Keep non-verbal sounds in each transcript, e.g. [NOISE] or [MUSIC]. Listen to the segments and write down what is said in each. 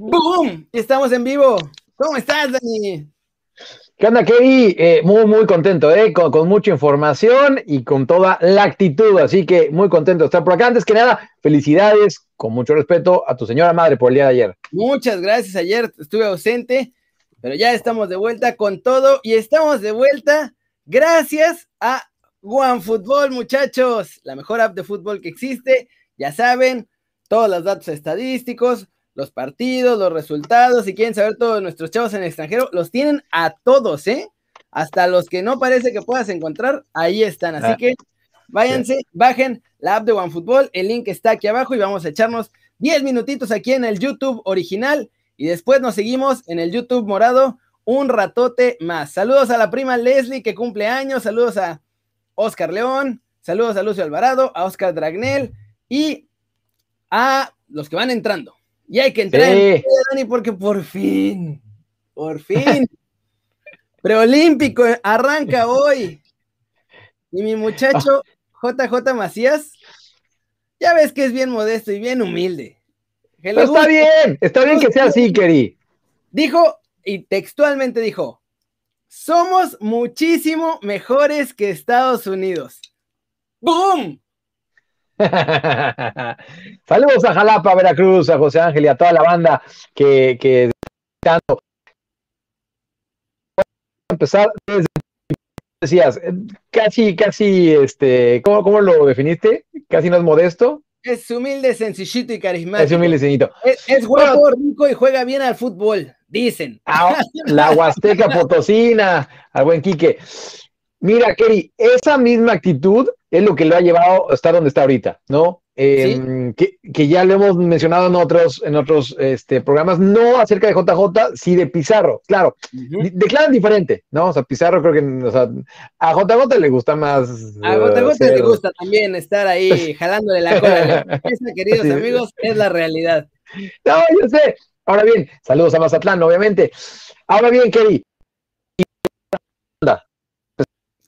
¡Boom! Estamos en vivo. ¿Cómo estás, Dani? ¿Qué onda, Kevin? Eh, muy, muy contento, ¿eh? Con, mucha información y con toda la actitud. Así que muy contento de estar por acá. Antes que nada, felicidades, con mucho respeto, a tu señora madre por el día de ayer. Muchas gracias. Ayer estuve ausente, pero ya estamos de vuelta con todo y estamos de vuelta gracias a OneFootball, muchachos. La mejor app de fútbol que existe. Ya saben, todos los datos estadísticos los partidos, los resultados, si quieren saber todos nuestros chavos en el extranjero, los tienen a todos, ¿eh? Hasta los que no parece que puedas encontrar, ahí están. Así ah. que váyanse, bajen la app de OneFootball, el link está aquí abajo y vamos a echarnos 10 minutitos aquí en el YouTube original y después nos seguimos en el YouTube morado un ratote más. Saludos a la prima Leslie que cumple años, saludos a Oscar León, saludos a Lucio Alvarado, a Oscar Dragnel y a los que van entrando. Y hay que entrar en Dani, porque por fin, por fin, [LAUGHS] preolímpico arranca hoy. Y mi muchacho JJ Macías, ya ves que es bien modesto y bien humilde. está bien, está bien que sea así, Keri. Dijo, y textualmente dijo, somos muchísimo mejores que Estados Unidos. ¡Boom! [LAUGHS] Saludos a Jalapa, Veracruz, a José Ángel y a toda la banda que, que empezar desde decías, casi, casi, este, ¿cómo, ¿cómo, lo definiste? Casi no es modesto. Es humilde, sencillito y carismático. Es humilde, sencillito. Es, es guapo, rico y juega bien al fútbol, dicen. Ah, la Huasteca [LAUGHS] Potosina, al buen Quique. Mira, Kerry, esa misma actitud es lo que lo ha llevado a estar donde está ahorita, ¿no? Em, que, ya lo hemos mencionado en otros, en otros este, programas, no acerca de JJ, sí de Pizarro, claro. Declaran diferente, ¿no? O sea, Pizarro creo que o sea, a JJ le gusta más. A JJ le gusta también estar ahí [LAUGHS] jalándole la cola. [LAUGHS] Esa, queridos amigos, es la realidad. No, yo sé. Ahora bien, saludos a Mazatlán, obviamente. Ahora bien, Kerry,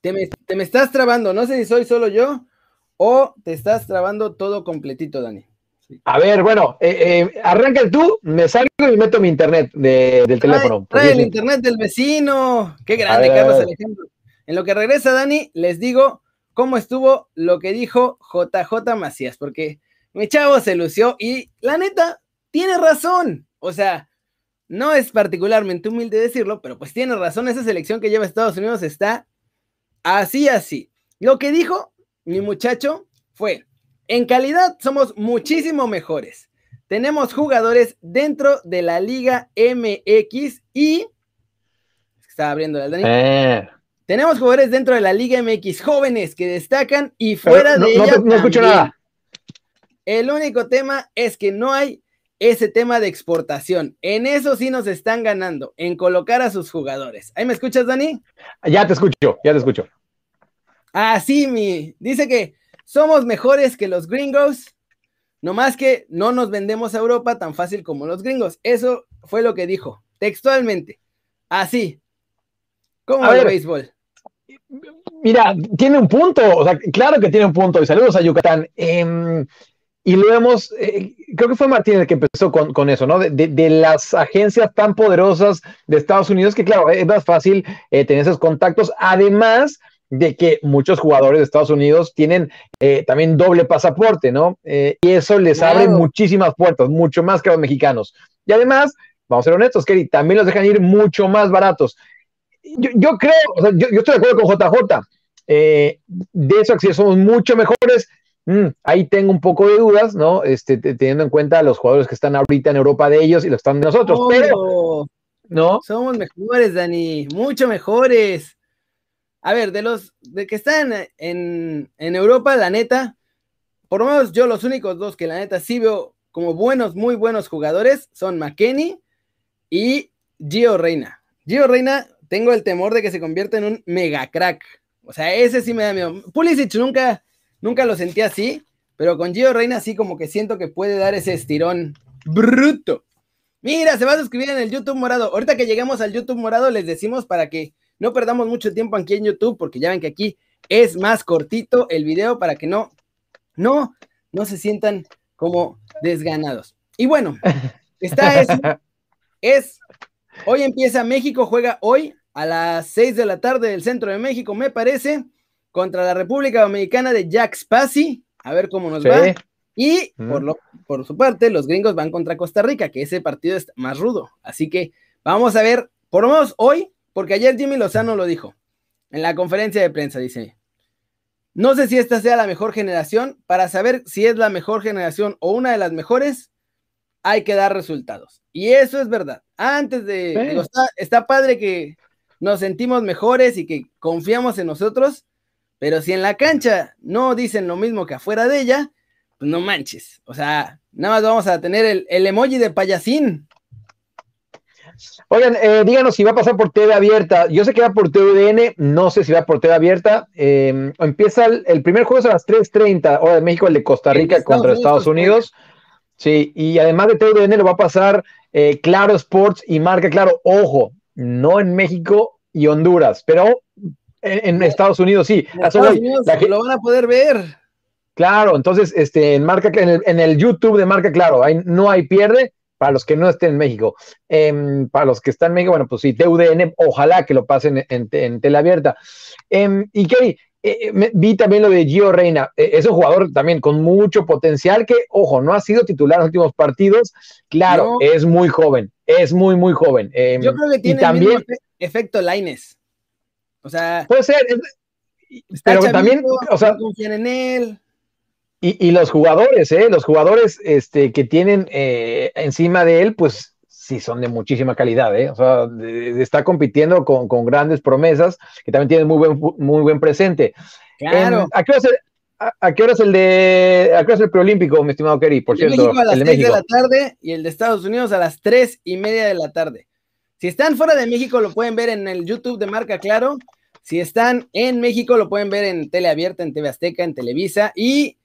te me, estás trabando, no sé si soy solo yo o te estás trabando todo completito, Dani. A ver, bueno, eh, eh, arranca tú, me salgo y meto mi internet del teléfono. Trae el internet del vecino. Qué grande, Carlos Alejandro. En lo que regresa Dani, les digo cómo estuvo lo que dijo JJ Macías, porque mi chavo se lució y la neta, tiene razón. O sea, no es particularmente humilde decirlo, pero pues tiene razón. Esa selección que lleva Estados Unidos está Así, así. Lo que dijo mi muchacho fue, en calidad somos muchísimo mejores. Tenemos jugadores dentro de la Liga MX y... Estaba abriendo la Dani. Eh. Tenemos jugadores dentro de la Liga MX jóvenes que destacan y fuera de ella. No, escucho nada. El único tema es que no hay ese tema de exportación. En eso sí nos están ganando, en colocar a sus jugadores. ¿Ahí me escuchas, Dani? Ya te escucho, ya te escucho. Ah, sí, mi. Dice que somos mejores que los gringos, no más que no nos vendemos a Europa tan fácil como los gringos. Eso fue lo que dijo, textualmente. Así. ¿Cómo el béisbol? Mira, tiene un punto, o sea, claro que tiene un punto. Y saludos a Yucatán. Em, y lo hemos, eh, creo que fue Martínez que empezó con, eso, ¿no? De, las agencias tan poderosas de Estados Unidos, que claro, es más fácil eh, tener esos contactos, además de que muchos jugadores de Estados Unidos tienen eh, también doble pasaporte, ¿no? y eso les abre muchísimas puertas, mucho más que a los mexicanos. Y además, vamos a ser honestos, Kerry, también los dejan ir mucho más baratos. Yo, creo, o sea, yo, estoy de acuerdo con JJ. de eso, somos mucho mejores, Mm, ahí tengo un poco de dudas, ¿no? Este, teniendo en cuenta los jugadores que están ahorita en Europa de ellos y los están de nosotros, pero, ¿no? Somos mejores, Dani, mucho mejores. A ver, de los de que están en, en Europa, la neta, por lo menos yo los únicos dos que la neta sí veo como buenos, muy buenos jugadores son McKenny y Gio Reina. Gio Reina, tengo el temor de que se convierta en un mega crack. O sea, ese sí me da miedo. Pulisic nunca, Nunca lo sentí así, pero con Gio Reina sí como que siento que puede dar ese estirón bruto. Mira, se va a suscribir en el YouTube morado. Ahorita que lleguemos al YouTube morado les decimos para que no perdamos mucho tiempo aquí en YouTube, porque ya ven que aquí es más cortito el video para que no, no, no se sientan como desganados. Y bueno, está [LAUGHS] eso. Es, hoy empieza México, juega hoy a las 6 de la tarde del centro de México, me parece, contra la República Dominicana de Jack Spassi. A ver cómo nos va. Y por, lo, por su parte, los gringos van contra Costa Rica, que ese partido es más rudo. Así que vamos a ver, por lo menos hoy, porque ayer Jimmy Lozano lo dijo en la conferencia de prensa, dice, no sé si esta sea la mejor generación, para saber si es la mejor generación o una de las mejores, hay que dar resultados. Y eso es verdad. Antes de, está padre que nos sentimos mejores y que confiamos en nosotros, pero si en la cancha no dicen lo mismo que afuera de ella, pues no manches. O sea, nada más vamos a tener el, emoji de payasín. Oigan, eh, díganos si va a pasar por TV abierta. Yo sé que va por TVN, no sé si va por TV abierta. Em, empieza el, primer juego es a las 3:30, hora de México, el de Costa Rica contra Estados Unidos. Sí, y además de TVN lo va a pasar eh, Claro Sports y Marca Claro. Ojo, no en México y Honduras, pero en, Estados Unidos sí. lo van a poder ver. Claro, entonces este, en, marca, en, el, YouTube de Marca Claro, no hay pierde para los que no estén en México. Em, para los que están en México, bueno, pues sí, TUDN, ojalá que lo pasen en, en, tele abierta. Em, y Key, eh, eh, vi también lo de Gio Reina, eh, es un jugador también con mucho potencial que, ojo, no ha sido titular en los últimos partidos. Claro, es muy joven, es muy, muy joven. Em, Yo creo que tiene también, el mismo efecto Laines. O sea, puede ser, pero también, o sea, confían en él. Y, los jugadores, ¿eh? Los jugadores este, que tienen eh, encima de él, pues sí son de muchísima calidad, ¿eh? O sea, está compitiendo con, grandes promesas que también tienen muy buen, muy buen presente. Claro. ¿a, qué hora es el, de, a qué hora el preolímpico, mi estimado Kerry? Por cierto, México a las 6 de, la tarde y el de Estados Unidos a las tres y media de la tarde. Si están fuera de México, lo pueden ver en el YouTube de Marca Claro. Si están en México, lo pueden ver en Tele Abierta, en TV Azteca, en Televisa. Y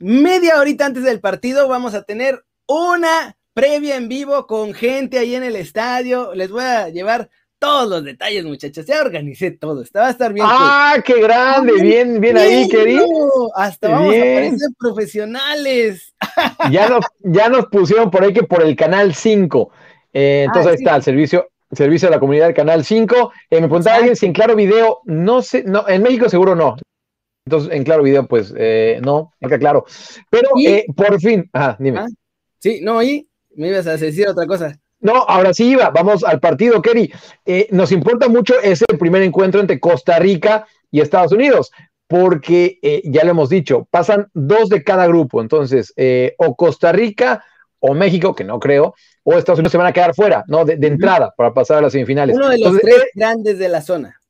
media horita antes del partido vamos a tener una previa en vivo con gente ahí en el estadio. Les voy a llevar todos los detalles, muchachos. Ya organicé todo. Esta va a estar bien. ¡Ah, qué grande! bien, bien, ahí, querido. Hasta vamos a parecer profesionales. Ya nos, ya nos pusieron por ahí que por el canal 5. Eh, entonces ah, ahí está, el servicio, servicio de la comunidad del canal 5. Eh, me preguntaba alguien si en Claro Video, no sé, no, en México seguro no. Entonces, en Claro Video, pues eh, no, acá claro. Pero eh, por fin, ajá, dime. Ah, sí, no, y me ibas a decir otra cosa. No, ahora sí iba, vamos al partido, Kerry. Eh, nos importa mucho ese primer encuentro entre Costa Rica y Estados Unidos, porque ya lo hemos dicho, pasan dos de cada grupo. Entonces, o Costa Rica o México, que no creo, o Estados Unidos se van a quedar fuera, ¿no? De, entrada para pasar a las semifinales. Uno de los tres grandes de la zona.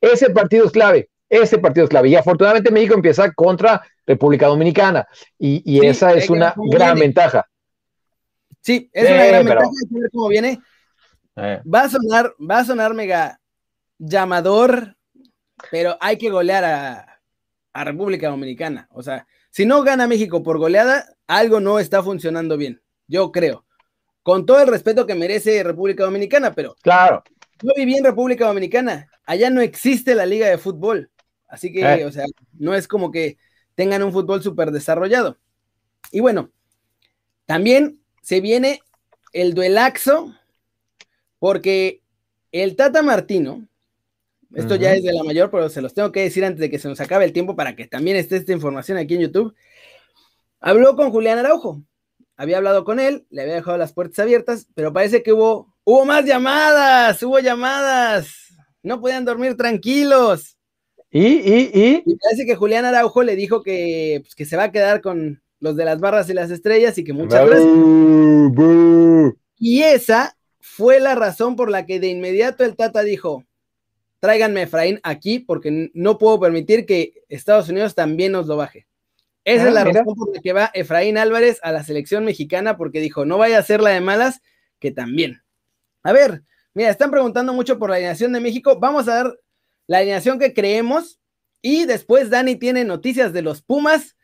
Ese partido es clave. Ese partido es clave. Y afortunadamente México empieza contra República Dominicana. Y, esa es una gran ventaja. Sí, es una gran ventaja. ver cómo viene. Eh. Va a sonar, va a sonar mega llamador, pero hay que golear a, a República Dominicana. O sea, si no gana México por goleada, algo no está funcionando bien. Yo creo. Con todo el respeto que merece República Dominicana, pero. Claro. Yo viví en República Dominicana. Allá no existe la liga de fútbol. Así que, eh. o sea, no es como que tengan un fútbol súper desarrollado. Y bueno, también se viene el duelaxo, porque el Tata Martino, esto ya es de la mayor, pero se los tengo que decir antes de que se nos acabe el tiempo para que también esté esta información aquí en YouTube. Habló con Julián Araujo, había hablado con él, le había dejado las puertas abiertas, pero parece que hubo, hubo más llamadas, hubo llamadas, no podían dormir tranquilos. ¿Y, y, y? parece que Julián Araujo le dijo que, pues, que se va a quedar con los de las barras y las estrellas y que muchas gracias. Y esa fue la razón por la que de inmediato el Tata dijo, tráiganme a Efraín aquí porque no puedo permitir que Estados Unidos también nos lo baje. Esa es la razón por la que va Efraín Álvarez a la selección mexicana porque dijo, no vaya a ser la de malas, que también. A ver, mira, están preguntando mucho por la alineación de México. Vamos a dar la alineación que creemos. Y después Dani tiene noticias de los Pumas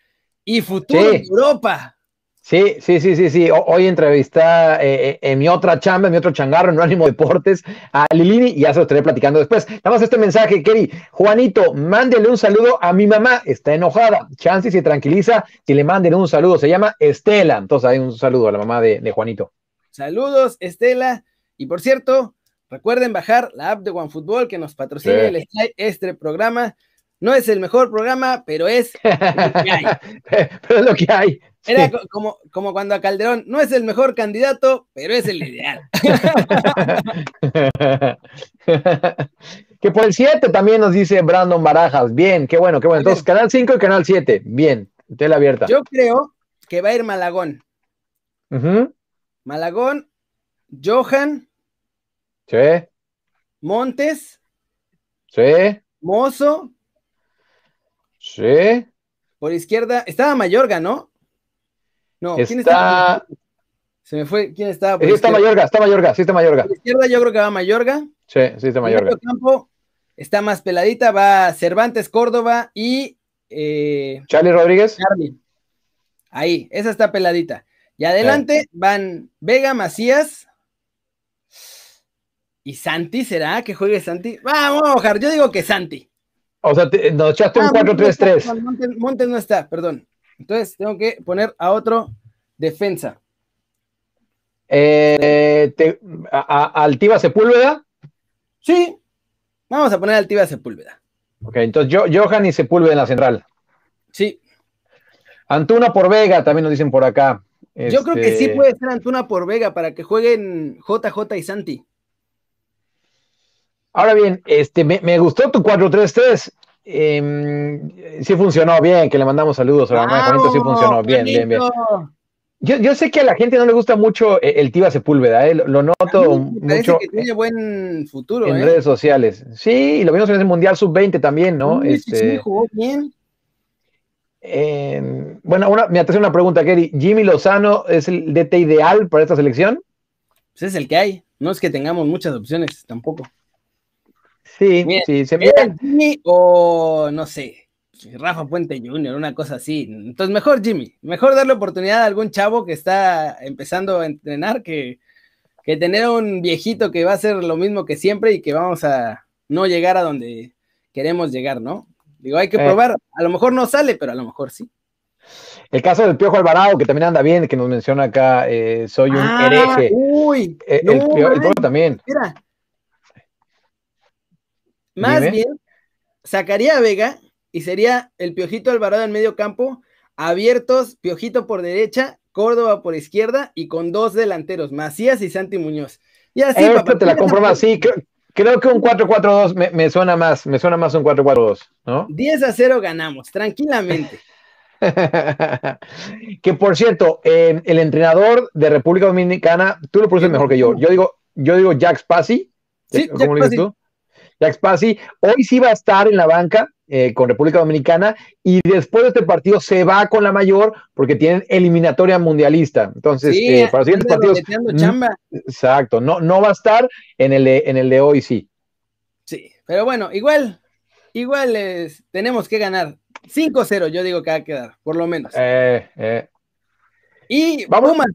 Y futuro en Europa. Sí, sí, sí, sí, sí. Hoy entrevisté eh, en mi otra chamba, en mi otro changarro, en Ánimo Deportes, a Lilini y ya se lo estaré platicando después. Nada más este mensaje, Keri. Juanito, mándele un saludo a mi mamá, está enojada. Chance se tranquiliza si le manden un saludo. Se llama Estela. Entonces hay un saludo a la mamá de, Juanito. Saludos, Estela. Y por cierto, recuerden bajar la app de OneFootball que nos patrocina este programa. No es el mejor programa, pero es [LAUGHS] lo que hay. pero es lo que hay. Era como, como cuando a Calderón no es el mejor candidato, pero es el ideal. [LAUGHS] que por el 7 también nos dice Brandon Barajas. Bien, qué bueno, qué bueno. Entonces, Canal 5 y Canal 7. Bien, tela abierta. Yo creo que va a ir Malagón. Malagón, Johan. Sí. Montes. Sí. Mozo. Sí. Por izquierda, estaba Mayorga, ¿no? No, ¿quién está? Se me fue, ¿quién estaba? sí, está Mayorga, está Mayorga, sí está Mayorga. Por izquierda yo creo que va Mayorga. Sí, sí está Mayorga. En campo está más peladita, va Cervantes, Córdoba y... Eh, Charlie Rodríguez. Charlie. Ahí, esa está peladita. Y adelante van Vega, Macías y Santi, ¿será que juegue Santi? Vamos, Ojar, yo digo que Santi. O sea, nos echaste un 4-3-3. Ah, Montes, no está, perdón. Entonces tengo que poner a otro defensa. Eh, ¿Altiva Sepúlveda? Sí, vamos a poner Altiva Sepúlveda. Ok, entonces Johan y Sepúlveda en la central. Sí. Antuna por Vega, también nos dicen por acá. Yo creo que sí este, puede ser Antuna por Vega para que jueguen JJ y Santi. Ahora bien, este, me, me gustó tu 4-3-3. Eh, sí funcionó bien, que le mandamos saludos a la mamá de Juanito, sí funcionó bien, bien, bien. Yo, yo, sé que a la gente no le gusta mucho eh, el Tiva Sepúlveda, ¿eh? lo noto mucho. que tiene buen futuro. En ¿eh? redes sociales. Sí, y lo vimos en ese Mundial Sub-20 también, ¿no? este, sí, jugó bien. bueno, una, me hace una pregunta, Kerry. ¿Jimmy Lozano es el DT ideal para esta selección? Pues es el que hay. No es que tengamos muchas opciones tampoco. Sí, sí, se Jimmy o no sé, Rafa Puente Jr., una cosa así. Entonces, mejor Jimmy, mejor darle oportunidad a algún chavo que está empezando a entrenar que, que tener un viejito que va a hacer lo mismo que siempre y que vamos a no llegar a donde queremos llegar, ¿no? Digo, hay que eh. probar, a lo mejor no sale, pero a lo mejor sí. El caso del Piojo Alvarado, que también anda bien, que nos menciona acá, eh, soy un ah, hereje. Uy, eh, el, Piojo también. Mira, más bien, sacaría a Vega y sería el Piojito Alvarado en medio campo, abiertos, Piojito por derecha, Córdoba por izquierda y con dos delanteros, Macías y Santi Muñoz. Y así, te la compro más, sí, creo, que un 4-4-2 me, suena más, me suena más un 4-4-2, ¿no? 10 a 0 ganamos, tranquilamente. [LAUGHS] [LAUGHS] que por cierto, el entrenador de República Dominicana, tú lo produces mejor que yo. Yo digo, yo digo Jack Spassi. Sí, ¿Cómo Jack dices tú? Jack Spassi, hoy sí va a estar en la banca eh, con República Dominicana y después de este partido se va con la mayor porque tienen eliminatoria mundialista. Entonces, eh, para los siguientes partidos. Exacto, no, no va a estar en el, de, en el de hoy, sí. Sí, pero bueno, igual, igual tenemos que ganar. 5-0, yo digo que va a quedar, por lo menos. Eh, y ¿Vamos? Pumas,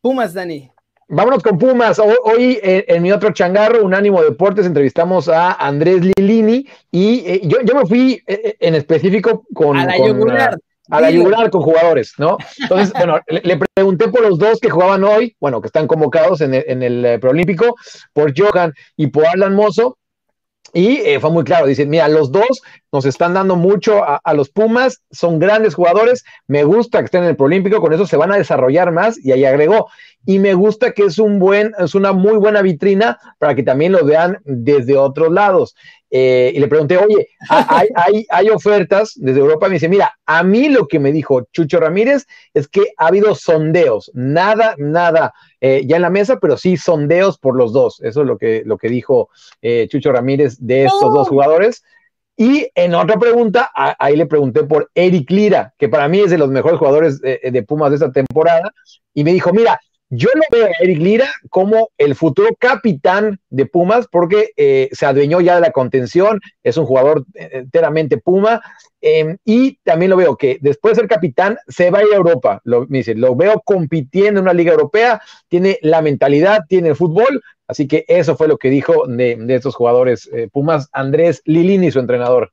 Pumas, Dani. Vámonos con Pumas. Hoy, en, mi otro changarro, Unánimo Deportes, entrevistamos a Andrés Lilini y eh, yo, yo, me fui eh, eh, en específico con... A la yugular. A, la yugular con jugadores, ¿no? Entonces, [LAUGHS] bueno, le, pregunté por los dos que jugaban hoy, bueno, que están convocados en el, en el Preolímpico, por Johan y por Alan Mozo. Y fue muy claro, dicen, mira, los dos nos están dando mucho a, a, los Pumas, son grandes jugadores, me gusta que estén en el Proolímpico, con eso se van a desarrollar más, y ahí agregó, y me gusta que es un buen, es una muy buena vitrina para que también lo vean desde otros lados. Eh, y le pregunté, oye, [LAUGHS] ¿hay, hay, hay, ofertas desde Europa? Me dice, mira, a mí lo que me dijo Chucho Ramírez es que ha habido sondeos, nada, nada eh, ya en la mesa, pero sí sondeos por los dos. Eso es lo que, lo que dijo eh, Chucho Ramírez de estos dos oh. jugadores. Y en otra pregunta, ahí le pregunté por Eric Lira, que para mí es de los mejores jugadores de Pumas de esta temporada, y me dijo, mira, yo lo veo a Eric Lira como el futuro capitán de Pumas porque eh, se adueñó ya de la contención, es un jugador enteramente Puma Em, y también lo veo que después de ser capitán se va a ir a Europa. Lo, me dice, lo veo compitiendo en una liga europea, tiene la mentalidad, tiene el fútbol. Así que eso fue lo que dijo de, estos jugadores eh, Pumas, Andrés Lilini, su entrenador.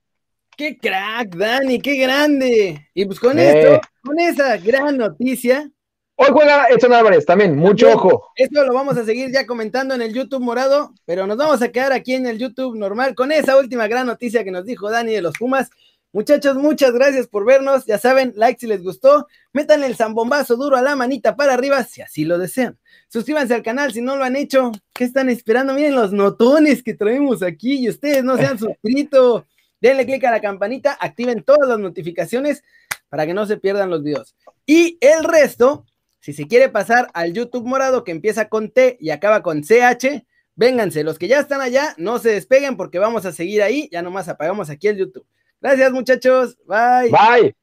¡Qué crack, Dani! ¡Qué grande! Y pues con esto, con esa gran noticia. Hoy juega Edson Álvarez también, mucho ojo. Esto lo vamos a seguir ya comentando en el YouTube morado, pero nos vamos a quedar aquí en el YouTube normal con esa última gran noticia que nos dijo Dani de los Pumas. Muchachos, muchas gracias por vernos. Ya saben, like si les gustó. Metan el zambombazo duro a la manita para arriba si así lo desean. Suscríbanse al canal si no lo han hecho. ¿Qué están esperando? Miren los notones que traemos aquí y ustedes no se han suscrito. Denle click a la campanita, activen todas las notificaciones para que no se pierdan los videos. Y el resto, si se quiere pasar al YouTube morado que empieza con T y acaba con CH, vénganse. Los que ya están allá, no se despeguen porque vamos a seguir ahí. Ya nomás apagamos aquí el YouTube. Gracias, muchachos. Bye. Bye.